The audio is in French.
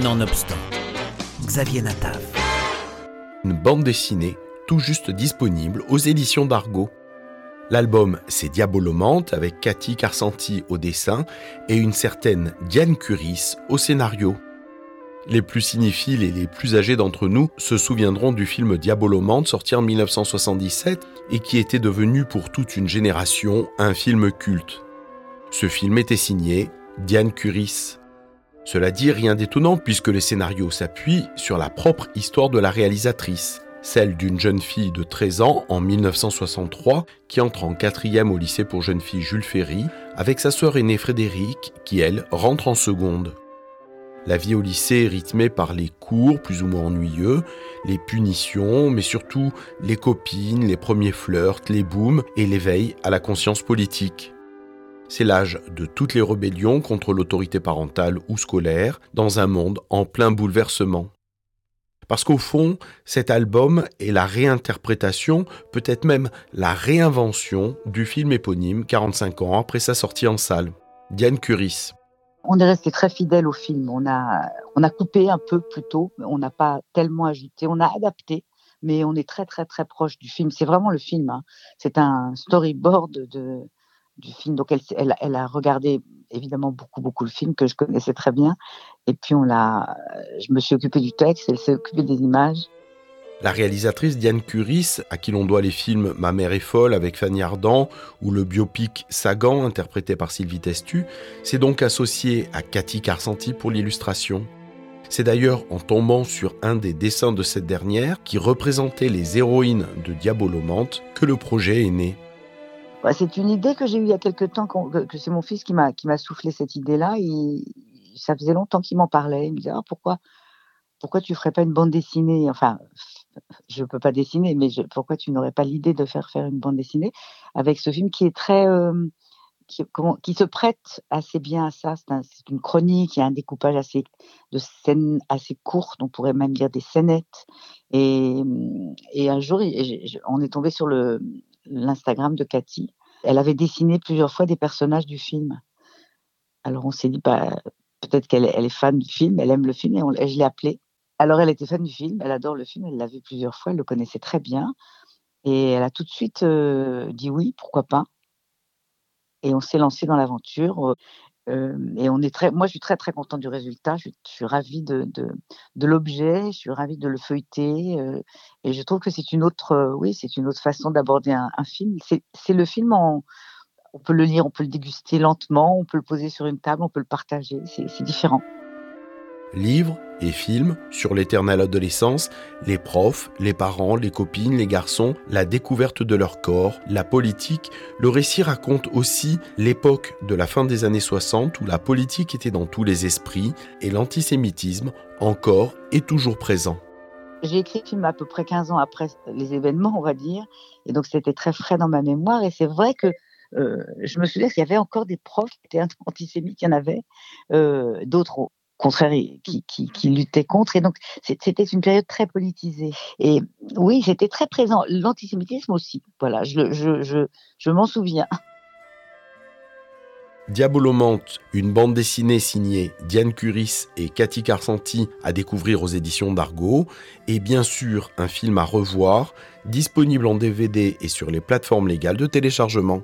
Nonobstant, Xavier Natav. Une bande dessinée tout juste disponible aux éditions d'Argo. L'album, c'est Diabolomante avec Cathy Carsanti au dessin et une certaine Diane Curis au scénario. Les plus cinéphiles et les plus âgés d'entre nous se souviendront du film Diabolomante sorti en 1977 et qui était devenu pour toute une génération un film culte. Ce film était signé Diane Curis. Cela dit, rien d'étonnant puisque le scénario s'appuie sur la propre histoire de la réalisatrice, celle d'une jeune fille de 13 ans en 1963 qui entre en quatrième au lycée pour jeunes filles Jules Ferry avec sa sœur aînée Frédéric qui, elle, rentre en seconde. La vie au lycée est rythmée par les cours plus ou moins ennuyeux, les punitions, mais surtout les copines, les premiers flirts, les booms et l'éveil à la conscience politique. C'est l'âge de toutes les rébellions contre l'autorité parentale ou scolaire dans un monde en plein bouleversement. Parce qu'au fond, cet album est la réinterprétation, peut-être même la réinvention du film éponyme 45 ans après sa sortie en salle. Diane Curis. On est resté très fidèle au film. On a, on a coupé un peu plus tôt, on n'a pas tellement ajouté, on a adapté, mais on est très très très proche du film. C'est vraiment le film. Hein. C'est un storyboard de, du film. Donc, elle, a regardé évidemment beaucoup, beaucoup le film que je connaissais très bien. Et puis, on l'a, je me suis occupée du texte, elle s'est occupée des images. La réalisatrice Diane Curis, à qui l'on doit les films Ma mère est folle avec Fanny Ardant ou le biopic Sagan interprété par Sylvie Testu, s'est donc associée à Cathy Carsanti pour l'illustration. C'est d'ailleurs en tombant sur un des dessins de cette dernière, qui représentait les héroïnes de Diabolomante, que le projet est né. Bah, c'est une idée que j'ai eue il y a quelque temps, que, c'est mon fils qui m'a soufflé cette idée-là. Ça faisait longtemps qu'il m'en parlait. Il me disait ah, pourquoi pourquoi tu ferais pas une bande dessinée? Enfin, je peux pas dessiner, mais pourquoi tu n'aurais pas l'idée de faire faire une bande dessinée avec ce film qui est très euh, qui, qui, se prête assez bien à ça. C'est une chronique, il y a un découpage assez de scènes assez courtes, on pourrait même dire des scénettes. Et, et un jour, on est tombé sur le l'Instagram de Cathy. Elle avait dessiné plusieurs fois des personnages du film. Alors on s'est dit, bah, peut-être qu'elle est, fan du film, elle aime le film, et, je l'ai appelée. Alors elle était fan du film, elle adore le film, elle l'a vu plusieurs fois, elle le connaissait très bien. Et elle a tout de suite euh, dit oui, pourquoi pas. Et on s'est lancé dans l'aventure et on est très, moi, je suis très très contente du résultat. Je, suis ravie de, de, l'objet, je suis ravie de le feuilleter, et je trouve que c'est une autre, oui, c'est une autre façon d'aborder un, un, film. C'est le film en, on peut le lire, on peut le déguster lentement, on peut le poser sur une table, on peut le partager. C'est différent livres et films sur l'éternelle adolescence, les profs, les parents, les copines, les garçons, la découverte de leur corps, la politique, le récit raconte aussi l'époque de la fin des années 60 où la politique était dans tous les esprits et l'antisémitisme encore et toujours présent. J'ai écrit le film à peu près 15 ans après les événements, on va dire, et donc c'était très frais dans ma mémoire, et c'est vrai que euh, je me souviens qu'il y avait encore des profs qui étaient antisémites, il y en avait, euh, d'autres contraire qui, qui, qui luttait contre. Et donc, c'était une période très politisée. Et oui, c'était très présent. L'antisémitisme aussi. Voilà, je, je m'en souviens. Diabolomante, une bande dessinée signée Diane Curis et Cathy Carsanti à découvrir aux éditions d'Argo, et bien sûr un film à revoir, disponible en DVD et sur les plateformes légales de téléchargement.